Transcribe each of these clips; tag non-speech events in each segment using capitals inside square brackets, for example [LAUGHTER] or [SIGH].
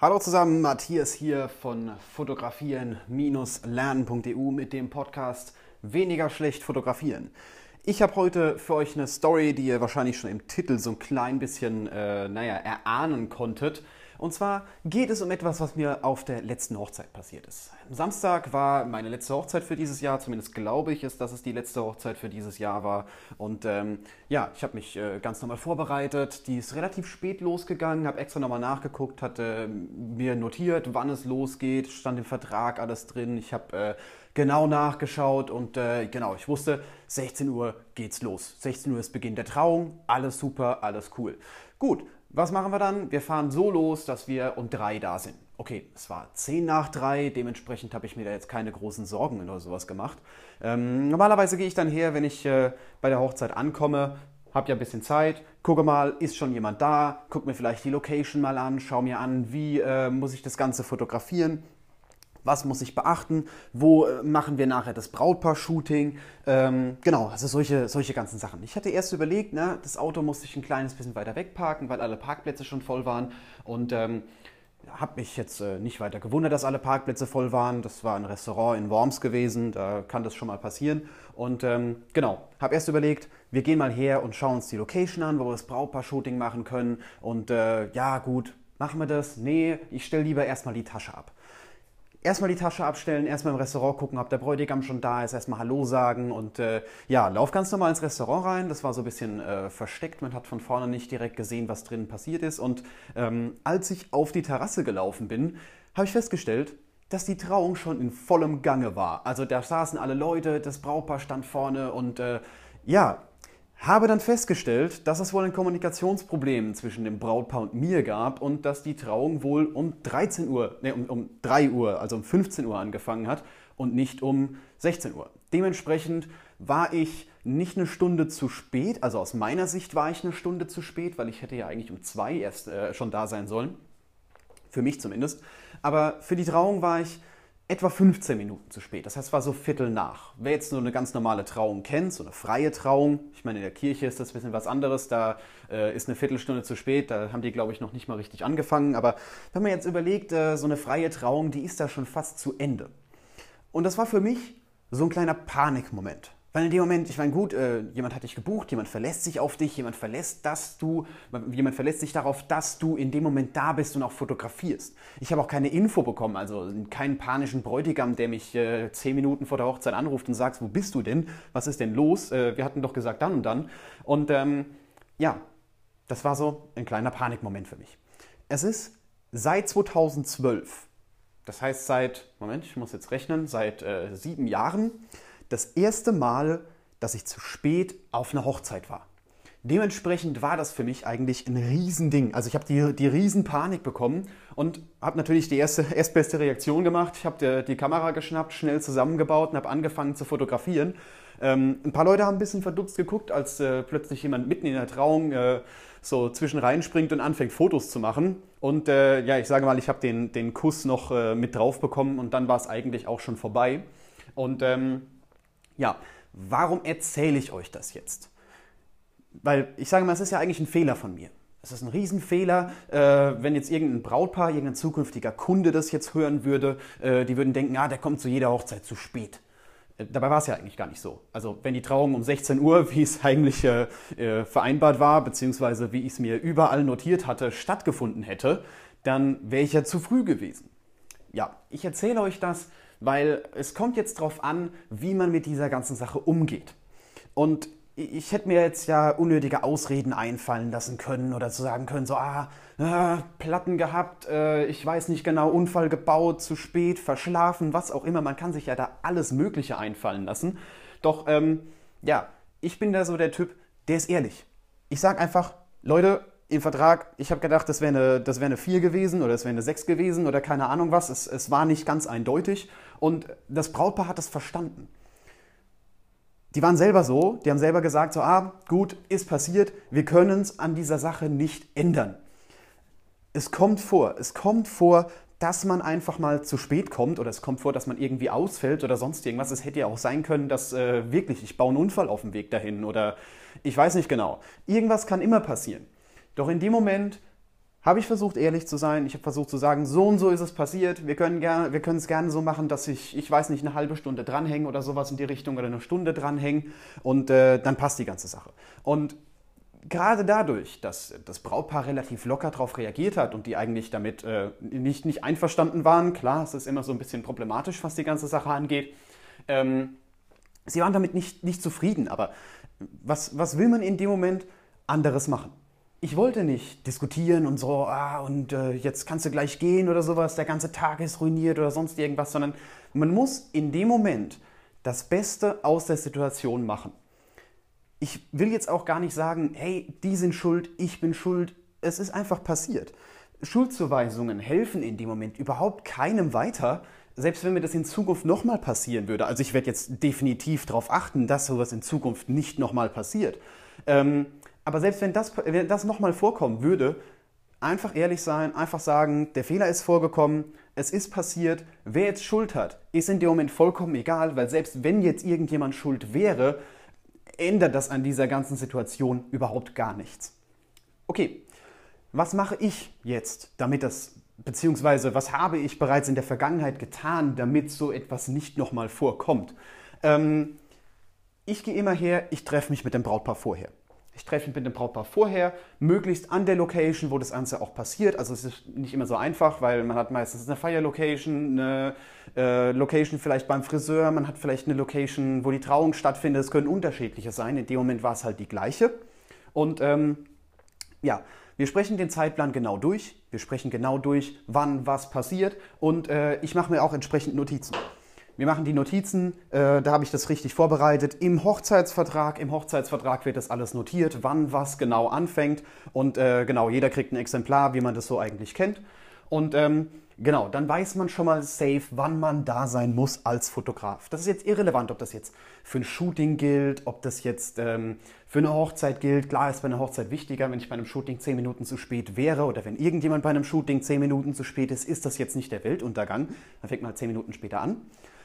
Hallo zusammen, Matthias hier von fotografieren-lernen.eu mit dem Podcast Weniger schlecht fotografieren. Ich habe heute für euch eine Story, die ihr wahrscheinlich schon im Titel so ein klein bisschen, äh, naja, erahnen konntet. Und zwar geht es um etwas, was mir auf der letzten Hochzeit passiert ist. Am Samstag war meine letzte Hochzeit für dieses Jahr, zumindest glaube ich es, dass es die letzte Hochzeit für dieses Jahr war. Und ähm, ja, ich habe mich äh, ganz normal vorbereitet. Die ist relativ spät losgegangen, habe extra nochmal nachgeguckt, hatte äh, mir notiert, wann es losgeht, stand im Vertrag alles drin. Ich habe äh, genau nachgeschaut und äh, genau, ich wusste, 16 Uhr geht's los. 16 Uhr ist Beginn der Trauung, alles super, alles cool. Gut, was machen wir dann? Wir fahren so los, dass wir um drei da sind. Okay, es war zehn nach drei, dementsprechend habe ich mir da jetzt keine großen Sorgen oder sowas gemacht. Ähm, normalerweise gehe ich dann her, wenn ich äh, bei der Hochzeit ankomme, habe ja ein bisschen Zeit, gucke mal, ist schon jemand da, gucke mir vielleicht die Location mal an, schaue mir an, wie äh, muss ich das Ganze fotografieren, was muss ich beachten, wo äh, machen wir nachher das Brautpaar-Shooting, ähm, genau, also solche, solche ganzen Sachen. Ich hatte erst überlegt, ne, das Auto musste ich ein kleines bisschen weiter wegparken, weil alle Parkplätze schon voll waren und ähm, habe mich jetzt äh, nicht weiter gewundert, dass alle Parkplätze voll waren. Das war ein Restaurant in Worms gewesen, da kann das schon mal passieren. Und ähm, genau, habe erst überlegt, wir gehen mal her und schauen uns die Location an, wo wir das Brautpaar-Shooting machen können. Und äh, ja, gut, machen wir das? Nee, ich stelle lieber erstmal die Tasche ab erstmal die Tasche abstellen, erstmal im Restaurant gucken, ob der Bräutigam schon da ist, erstmal Hallo sagen und äh, ja, lauf ganz normal ins Restaurant rein. Das war so ein bisschen äh, versteckt, man hat von vorne nicht direkt gesehen, was drinnen passiert ist. Und ähm, als ich auf die Terrasse gelaufen bin, habe ich festgestellt, dass die Trauung schon in vollem Gange war. Also da saßen alle Leute, das Brautpaar stand vorne und äh, ja, habe dann festgestellt, dass es wohl ein Kommunikationsproblem zwischen dem Brautpaar und mir gab und dass die Trauung wohl um 13 Uhr, nee, um, um 3 Uhr, also um 15 Uhr angefangen hat und nicht um 16 Uhr. Dementsprechend war ich nicht eine Stunde zu spät, also aus meiner Sicht war ich eine Stunde zu spät, weil ich hätte ja eigentlich um 2 erst äh, schon da sein sollen. Für mich zumindest. Aber für die Trauung war ich etwa 15 Minuten zu spät. Das heißt, es war so Viertel nach. Wer jetzt so eine ganz normale Trauung kennt, so eine freie Trauung, ich meine, in der Kirche ist das ein bisschen was anderes, da äh, ist eine Viertelstunde zu spät, da haben die, glaube ich, noch nicht mal richtig angefangen. Aber wenn man jetzt überlegt, äh, so eine freie Trauung, die ist da schon fast zu Ende. Und das war für mich so ein kleiner Panikmoment. Weil in dem Moment, ich meine, gut, äh, jemand hat dich gebucht, jemand verlässt sich auf dich, jemand verlässt, dass du, jemand verlässt sich darauf, dass du in dem Moment da bist und auch fotografierst. Ich habe auch keine Info bekommen, also keinen panischen Bräutigam, der mich äh, zehn Minuten vor der Hochzeit anruft und sagt, wo bist du denn? Was ist denn los? Äh, wir hatten doch gesagt dann und dann. Und ähm, ja, das war so ein kleiner Panikmoment für mich. Es ist seit 2012, das heißt seit, Moment, ich muss jetzt rechnen, seit äh, sieben Jahren, das erste Mal, dass ich zu spät auf einer Hochzeit war. Dementsprechend war das für mich eigentlich ein Riesending. Also ich habe die, die Riesenpanik bekommen und habe natürlich die erste, [LAUGHS] erstbeste Reaktion gemacht. Ich habe die, Kamera geschnappt, schnell zusammengebaut und habe angefangen zu fotografieren. Ähm, ein paar Leute haben ein bisschen verdutzt geguckt, als äh, plötzlich jemand mitten in der Trauung äh, so zwischen reinspringt und anfängt Fotos zu machen. Und äh, ja, ich sage mal, ich habe den, den Kuss noch äh, mit drauf bekommen und dann war es eigentlich auch schon vorbei. Und ähm, ja, warum erzähle ich euch das jetzt? Weil ich sage mal, es ist ja eigentlich ein Fehler von mir. Es ist ein Riesenfehler, äh, wenn jetzt irgendein Brautpaar, irgendein zukünftiger Kunde das jetzt hören würde, äh, die würden denken, ah, der kommt zu jeder Hochzeit zu spät. Äh, dabei war es ja eigentlich gar nicht so. Also wenn die Trauung um 16 Uhr, wie es eigentlich äh, äh, vereinbart war, beziehungsweise wie ich es mir überall notiert hatte, stattgefunden hätte, dann wäre ich ja zu früh gewesen. Ja, ich erzähle euch das, weil es kommt jetzt darauf an, wie man mit dieser ganzen Sache umgeht. Und ich hätte mir jetzt ja unnötige Ausreden einfallen lassen können oder zu sagen können, so, ah, äh, Platten gehabt, äh, ich weiß nicht genau, Unfall gebaut, zu spät, verschlafen, was auch immer. Man kann sich ja da alles Mögliche einfallen lassen. Doch, ähm, ja, ich bin da so der Typ, der ist ehrlich. Ich sage einfach, Leute, im Vertrag, ich habe gedacht, das wäre eine, wär eine 4 gewesen oder es wäre eine 6 gewesen oder keine Ahnung was. Es, es war nicht ganz eindeutig und das Brautpaar hat das verstanden. Die waren selber so, die haben selber gesagt, so, ah, gut, ist passiert, wir können es an dieser Sache nicht ändern. Es kommt vor, es kommt vor, dass man einfach mal zu spät kommt oder es kommt vor, dass man irgendwie ausfällt oder sonst irgendwas. Es hätte ja auch sein können, dass äh, wirklich, ich baue einen Unfall auf dem Weg dahin oder ich weiß nicht genau. Irgendwas kann immer passieren. Doch in dem Moment habe ich versucht, ehrlich zu sein. Ich habe versucht zu sagen, so und so ist es passiert. Wir können gerne, wir können es gerne so machen, dass ich, ich weiß nicht, eine halbe Stunde dranhänge oder sowas in die Richtung oder eine Stunde dranhängen und äh, dann passt die ganze Sache. Und gerade dadurch, dass das Brautpaar relativ locker darauf reagiert hat und die eigentlich damit äh, nicht, nicht einverstanden waren, klar, es ist immer so ein bisschen problematisch, was die ganze Sache angeht, ähm, sie waren damit nicht, nicht zufrieden. Aber was, was will man in dem Moment anderes machen? Ich wollte nicht diskutieren und so, ah, und äh, jetzt kannst du gleich gehen oder sowas, der ganze Tag ist ruiniert oder sonst irgendwas, sondern man muss in dem Moment das Beste aus der Situation machen. Ich will jetzt auch gar nicht sagen, hey, die sind schuld, ich bin schuld. Es ist einfach passiert. Schuldzuweisungen helfen in dem Moment überhaupt keinem weiter, selbst wenn mir das in Zukunft nochmal passieren würde. Also ich werde jetzt definitiv darauf achten, dass sowas in Zukunft nicht nochmal passiert. Ähm, aber selbst wenn das, wenn das nochmal vorkommen würde, einfach ehrlich sein, einfach sagen, der Fehler ist vorgekommen, es ist passiert, wer jetzt Schuld hat, ist in dem Moment vollkommen egal, weil selbst wenn jetzt irgendjemand schuld wäre, ändert das an dieser ganzen Situation überhaupt gar nichts. Okay, was mache ich jetzt, damit das, beziehungsweise was habe ich bereits in der Vergangenheit getan, damit so etwas nicht nochmal vorkommt? Ähm, ich gehe immer her, ich treffe mich mit dem Brautpaar vorher. Ich treffe mich mit dem Brautpaar vorher, möglichst an der Location, wo das Ganze auch passiert. Also es ist nicht immer so einfach, weil man hat meistens eine Feierlocation, eine äh, Location vielleicht beim Friseur, man hat vielleicht eine Location, wo die Trauung stattfindet. Es können unterschiedliche sein. In dem Moment war es halt die gleiche. Und ähm, ja, wir sprechen den Zeitplan genau durch. Wir sprechen genau durch, wann was passiert. Und äh, ich mache mir auch entsprechend Notizen. Wir machen die Notizen, äh, da habe ich das richtig vorbereitet. Im Hochzeitsvertrag, im Hochzeitsvertrag wird das alles notiert, wann was genau anfängt. Und äh, genau, jeder kriegt ein Exemplar, wie man das so eigentlich kennt. Und ähm, genau, dann weiß man schon mal safe, wann man da sein muss als Fotograf. Das ist jetzt irrelevant, ob das jetzt für ein Shooting gilt, ob das jetzt ähm, für eine Hochzeit gilt. Klar ist bei einer Hochzeit wichtiger, wenn ich bei einem Shooting 10 Minuten zu spät wäre oder wenn irgendjemand bei einem Shooting 10 Minuten zu spät ist, ist das jetzt nicht der Weltuntergang. Dann fängt man halt 10 Minuten später an.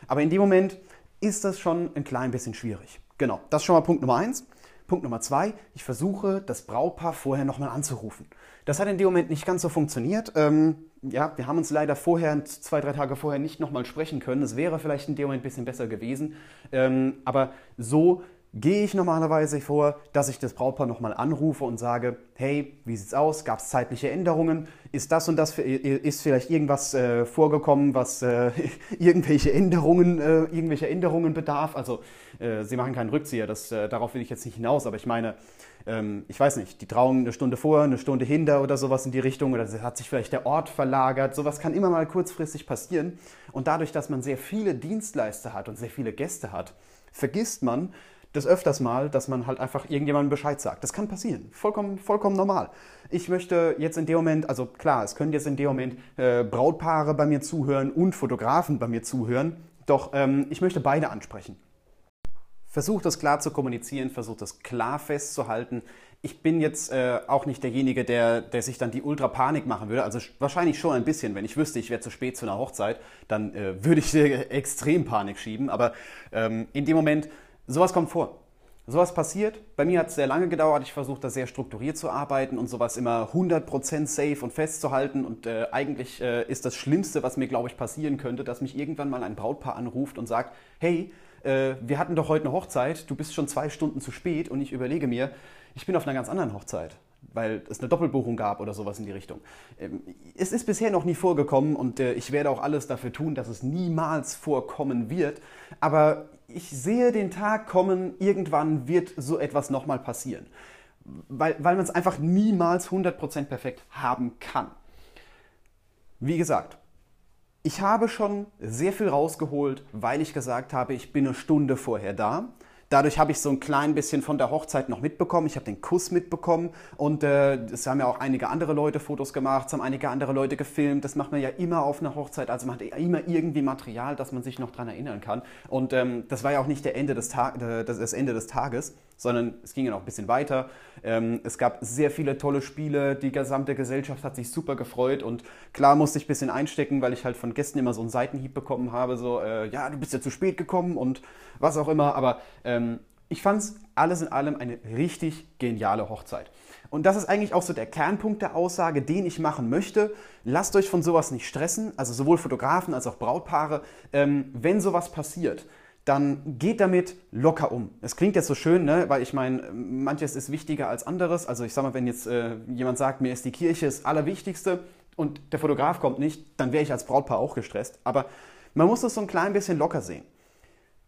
Aber in dem Moment ist das schon ein klein bisschen schwierig. Genau, das ist schon mal Punkt Nummer eins. Punkt Nummer zwei, ich versuche, das Brautpaar vorher nochmal anzurufen. Das hat in dem Moment nicht ganz so funktioniert. Ähm, ja, wir haben uns leider vorher, zwei, drei Tage vorher nicht nochmal sprechen können. Es wäre vielleicht in dem Moment ein bisschen besser gewesen. Ähm, aber so gehe ich normalerweise vor, dass ich das Brautpaar nochmal anrufe und sage, hey, wie sieht's aus? Gab es zeitliche Änderungen? Ist das und das, ist vielleicht irgendwas äh, vorgekommen, was äh, [LAUGHS] irgendwelche Änderungen, äh, irgendwelche Änderungen bedarf? Also, äh, Sie machen keinen Rückzieher, das, äh, darauf will ich jetzt nicht hinaus, aber ich meine, ähm, ich weiß nicht, die Trauung eine Stunde vor, eine Stunde hinter oder sowas in die Richtung oder hat sich vielleicht der Ort verlagert. Sowas kann immer mal kurzfristig passieren. Und dadurch, dass man sehr viele Dienstleister hat und sehr viele Gäste hat, vergisst man, des öfters mal, dass man halt einfach irgendjemandem Bescheid sagt. Das kann passieren. Vollkommen, vollkommen normal. Ich möchte jetzt in dem Moment, also klar, es können jetzt in dem Moment äh, Brautpaare bei mir zuhören und Fotografen bei mir zuhören, doch ähm, ich möchte beide ansprechen. Versucht das klar zu kommunizieren, versucht das klar festzuhalten. Ich bin jetzt äh, auch nicht derjenige, der, der sich dann die Ultra-Panik machen würde. Also wahrscheinlich schon ein bisschen. Wenn ich wüsste, ich wäre zu spät zu einer Hochzeit, dann äh, würde ich [LAUGHS] extrem Panik schieben. Aber ähm, in dem Moment Sowas kommt vor. Sowas passiert. Bei mir hat es sehr lange gedauert. Ich versuche da sehr strukturiert zu arbeiten und sowas immer 100% safe und festzuhalten. Und äh, eigentlich äh, ist das Schlimmste, was mir, glaube ich, passieren könnte, dass mich irgendwann mal ein Brautpaar anruft und sagt, hey, äh, wir hatten doch heute eine Hochzeit, du bist schon zwei Stunden zu spät und ich überlege mir, ich bin auf einer ganz anderen Hochzeit weil es eine Doppelbuchung gab oder sowas in die Richtung. Ähm, es ist bisher noch nie vorgekommen und äh, ich werde auch alles dafür tun, dass es niemals vorkommen wird. Aber ich sehe den Tag kommen, irgendwann wird so etwas nochmal passieren. Weil, weil man es einfach niemals 100% perfekt haben kann. Wie gesagt, ich habe schon sehr viel rausgeholt, weil ich gesagt habe, ich bin eine Stunde vorher da. Dadurch habe ich so ein klein bisschen von der Hochzeit noch mitbekommen. Ich habe den Kuss mitbekommen und äh, es haben ja auch einige andere Leute Fotos gemacht, es haben einige andere Leute gefilmt. Das macht man ja immer auf einer Hochzeit. Also man hat immer irgendwie Material, dass man sich noch daran erinnern kann. Und ähm, das war ja auch nicht der Ende des äh, das Ende des Tages, sondern es ging ja noch ein bisschen weiter. Ähm, es gab sehr viele tolle Spiele. Die gesamte Gesellschaft hat sich super gefreut und klar musste ich ein bisschen einstecken, weil ich halt von Gästen immer so einen Seitenhieb bekommen habe. So, äh, ja, du bist ja zu spät gekommen und was auch immer. Aber ähm, ich fand es alles in allem eine richtig geniale Hochzeit. Und das ist eigentlich auch so der Kernpunkt der Aussage, den ich machen möchte. Lasst euch von sowas nicht stressen, also sowohl Fotografen als auch Brautpaare. Ähm, wenn sowas passiert, dann geht damit locker um. Es klingt jetzt so schön, ne? weil ich meine, manches ist wichtiger als anderes. Also ich sag mal, wenn jetzt äh, jemand sagt, mir ist die Kirche das Allerwichtigste und der Fotograf kommt nicht, dann wäre ich als Brautpaar auch gestresst. Aber man muss das so ein klein bisschen locker sehen.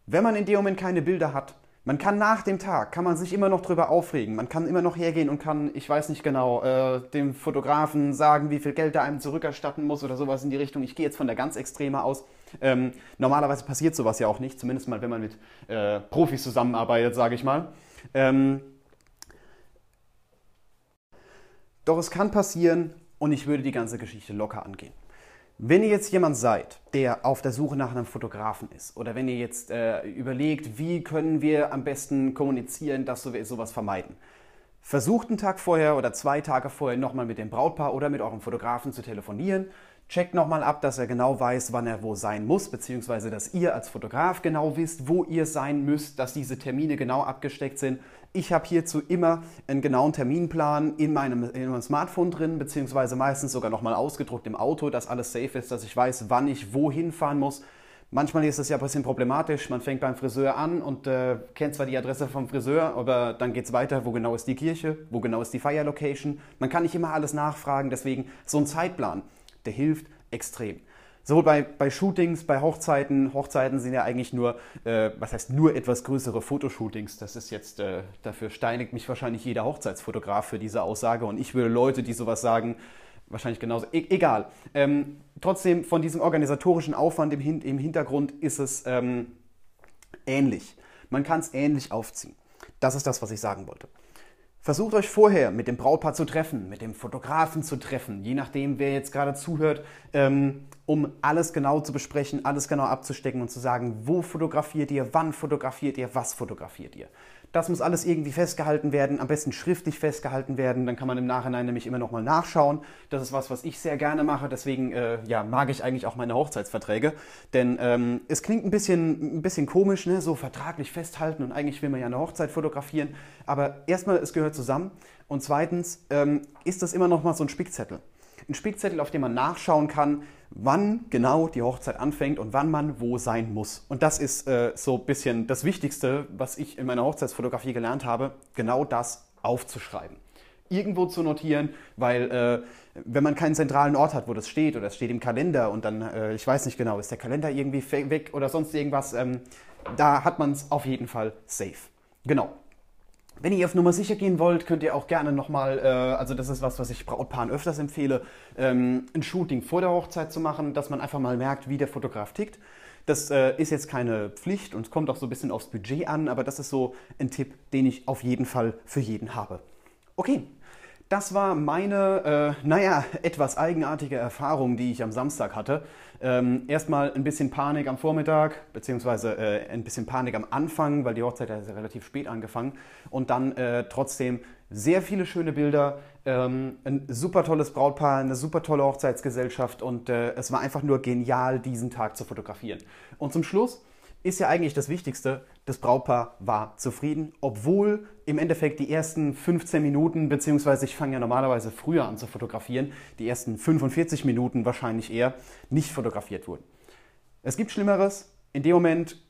Wenn man in dem Moment keine Bilder hat, man kann nach dem Tag, kann man sich immer noch drüber aufregen. Man kann immer noch hergehen und kann, ich weiß nicht genau, äh, dem Fotografen sagen, wie viel Geld er einem zurückerstatten muss oder sowas in die Richtung. Ich gehe jetzt von der ganz Extreme aus. Ähm, normalerweise passiert sowas ja auch nicht, zumindest mal, wenn man mit äh, Profis zusammenarbeitet, sage ich mal. Ähm, doch es kann passieren und ich würde die ganze Geschichte locker angehen. Wenn ihr jetzt jemand seid, der auf der Suche nach einem Fotografen ist, oder wenn ihr jetzt äh, überlegt, wie können wir am besten kommunizieren, dass wir sowas vermeiden, versucht einen Tag vorher oder zwei Tage vorher nochmal mit dem Brautpaar oder mit eurem Fotografen zu telefonieren. Checkt nochmal ab, dass er genau weiß, wann er wo sein muss, beziehungsweise dass ihr als Fotograf genau wisst, wo ihr sein müsst, dass diese Termine genau abgesteckt sind. Ich habe hierzu immer einen genauen Terminplan in meinem, in meinem Smartphone drin, beziehungsweise meistens sogar nochmal ausgedruckt im Auto, dass alles safe ist, dass ich weiß, wann ich wohin fahren muss. Manchmal ist es ja ein bisschen problematisch. Man fängt beim Friseur an und äh, kennt zwar die Adresse vom Friseur, aber dann geht es weiter. Wo genau ist die Kirche? Wo genau ist die Feierlocation? Man kann nicht immer alles nachfragen. Deswegen so ein Zeitplan, der hilft extrem. Sowohl bei, bei Shootings, bei Hochzeiten. Hochzeiten sind ja eigentlich nur, äh, was heißt nur etwas größere Fotoshootings. Das ist jetzt, äh, dafür steinigt mich wahrscheinlich jeder Hochzeitsfotograf für diese Aussage. Und ich würde Leute, die sowas sagen, wahrscheinlich genauso. E egal. Ähm, trotzdem, von diesem organisatorischen Aufwand im, Hin im Hintergrund ist es ähm, ähnlich. Man kann es ähnlich aufziehen. Das ist das, was ich sagen wollte. Versucht euch vorher mit dem Brautpaar zu treffen, mit dem Fotografen zu treffen, je nachdem, wer jetzt gerade zuhört, ähm, um alles genau zu besprechen, alles genau abzustecken und zu sagen, wo fotografiert ihr, wann fotografiert ihr, was fotografiert ihr. Das muss alles irgendwie festgehalten werden, am besten schriftlich festgehalten werden. Dann kann man im Nachhinein nämlich immer nochmal nachschauen. Das ist was, was ich sehr gerne mache. Deswegen äh, ja, mag ich eigentlich auch meine Hochzeitsverträge. Denn ähm, es klingt ein bisschen, ein bisschen komisch, ne? so vertraglich festhalten und eigentlich will man ja eine Hochzeit fotografieren. Aber erstmal, es gehört zusammen. Und zweitens ähm, ist das immer nochmal so ein Spickzettel. Ein Spickzettel, auf dem man nachschauen kann, wann genau die Hochzeit anfängt und wann man wo sein muss. Und das ist äh, so ein bisschen das Wichtigste, was ich in meiner Hochzeitsfotografie gelernt habe, genau das aufzuschreiben. Irgendwo zu notieren, weil äh, wenn man keinen zentralen Ort hat, wo das steht oder es steht im Kalender und dann, äh, ich weiß nicht genau, ist der Kalender irgendwie weg oder sonst irgendwas, ähm, da hat man es auf jeden Fall safe. Genau. Wenn ihr auf Nummer sicher gehen wollt, könnt ihr auch gerne nochmal, äh, also das ist was, was ich Brautpaaren öfters empfehle, ähm, ein Shooting vor der Hochzeit zu machen, dass man einfach mal merkt, wie der Fotograf tickt. Das äh, ist jetzt keine Pflicht und kommt auch so ein bisschen aufs Budget an, aber das ist so ein Tipp, den ich auf jeden Fall für jeden habe. Okay, das war meine, äh, naja, [LAUGHS] etwas eigenartige Erfahrung, die ich am Samstag hatte. Ähm, erstmal ein bisschen Panik am Vormittag, beziehungsweise äh, ein bisschen Panik am Anfang, weil die Hochzeit hat ja relativ spät angefangen. Und dann äh, trotzdem sehr viele schöne Bilder, ähm, ein super tolles Brautpaar, eine super tolle Hochzeitsgesellschaft und äh, es war einfach nur genial, diesen Tag zu fotografieren. Und zum Schluss ist ja eigentlich das Wichtigste, das Brautpaar war zufrieden, obwohl im Endeffekt die ersten 15 Minuten, beziehungsweise ich fange ja normalerweise früher an zu fotografieren, die ersten 45 Minuten wahrscheinlich eher, nicht fotografiert wurden. Es gibt Schlimmeres. In dem Moment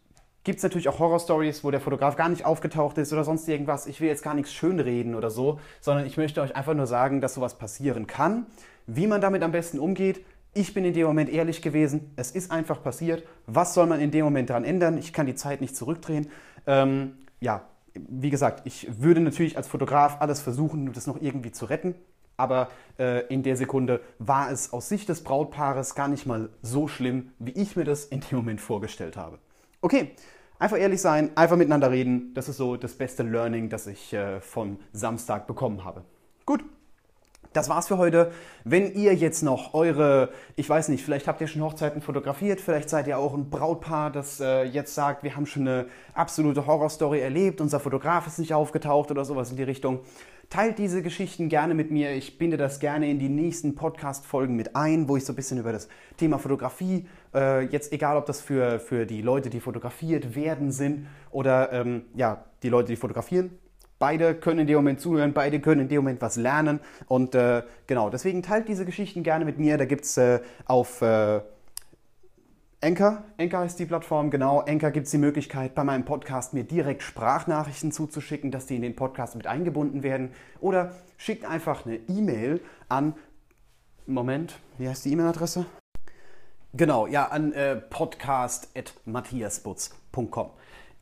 gibt es natürlich auch Horror-Stories, wo der Fotograf gar nicht aufgetaucht ist oder sonst irgendwas. Ich will jetzt gar nichts schönreden oder so, sondern ich möchte euch einfach nur sagen, dass sowas passieren kann. Wie man damit am besten umgeht, ich bin in dem Moment ehrlich gewesen, es ist einfach passiert. Was soll man in dem Moment daran ändern? Ich kann die Zeit nicht zurückdrehen. Ähm, ja, wie gesagt, ich würde natürlich als Fotograf alles versuchen, das noch irgendwie zu retten. Aber äh, in der Sekunde war es aus Sicht des Brautpaares gar nicht mal so schlimm, wie ich mir das in dem Moment vorgestellt habe. Okay, einfach ehrlich sein, einfach miteinander reden. Das ist so das beste Learning, das ich äh, vom Samstag bekommen habe. Gut, das war's für heute. Wenn ihr jetzt noch eure, ich weiß nicht, vielleicht habt ihr schon Hochzeiten fotografiert, vielleicht seid ihr auch ein Brautpaar, das äh, jetzt sagt, wir haben schon eine absolute Horrorstory erlebt, unser Fotograf ist nicht aufgetaucht oder sowas in die Richtung. Teilt diese Geschichten gerne mit mir. Ich binde das gerne in die nächsten Podcast-Folgen mit ein, wo ich so ein bisschen über das Thema Fotografie, äh, jetzt egal ob das für, für die Leute, die fotografiert werden sind oder ähm, ja, die Leute, die fotografieren, Beide können in dem Moment zuhören, beide können in dem Moment was lernen. Und äh, genau, deswegen teilt diese Geschichten gerne mit mir. Da gibt es äh, auf äh, Anchor, Anchor heißt die Plattform, genau. Anchor gibt es die Möglichkeit, bei meinem Podcast mir direkt Sprachnachrichten zuzuschicken, dass die in den Podcast mit eingebunden werden. Oder schickt einfach eine E-Mail an, Moment, wie heißt die E-Mail-Adresse? Genau, ja, an äh, podcast.matthiasbutz.com.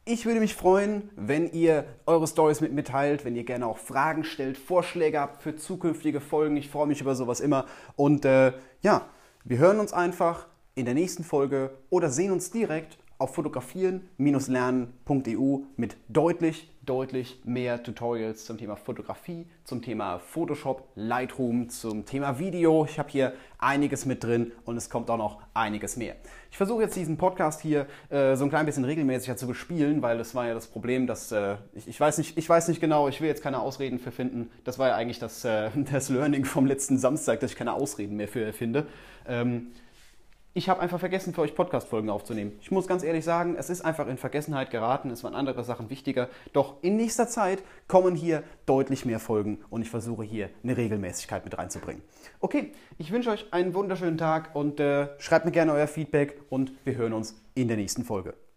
Ich würde mich freuen, wenn ihr eure Stories mit mir teilt, wenn ihr gerne auch Fragen stellt, Vorschläge habt für zukünftige Folgen. Ich freue mich über sowas immer. Und äh, ja, wir hören uns einfach in der nächsten Folge oder sehen uns direkt auf fotografieren-lernen.eu mit deutlich, deutlich mehr Tutorials zum Thema Fotografie, zum Thema Photoshop, Lightroom, zum Thema Video. Ich habe hier einiges mit drin und es kommt auch noch einiges mehr. Ich versuche jetzt diesen Podcast hier äh, so ein klein bisschen regelmäßiger zu bespielen, weil das war ja das Problem, dass äh, ich, ich, weiß nicht, ich weiß nicht genau, ich will jetzt keine Ausreden für finden. Das war ja eigentlich das, äh, [LAUGHS] das Learning vom letzten Samstag, dass ich keine Ausreden mehr für finde. Ähm, ich habe einfach vergessen, für euch Podcast-Folgen aufzunehmen. Ich muss ganz ehrlich sagen, es ist einfach in Vergessenheit geraten, es waren andere Sachen wichtiger. Doch in nächster Zeit kommen hier deutlich mehr Folgen und ich versuche hier eine Regelmäßigkeit mit reinzubringen. Okay, ich wünsche euch einen wunderschönen Tag und äh, schreibt mir gerne euer Feedback und wir hören uns in der nächsten Folge.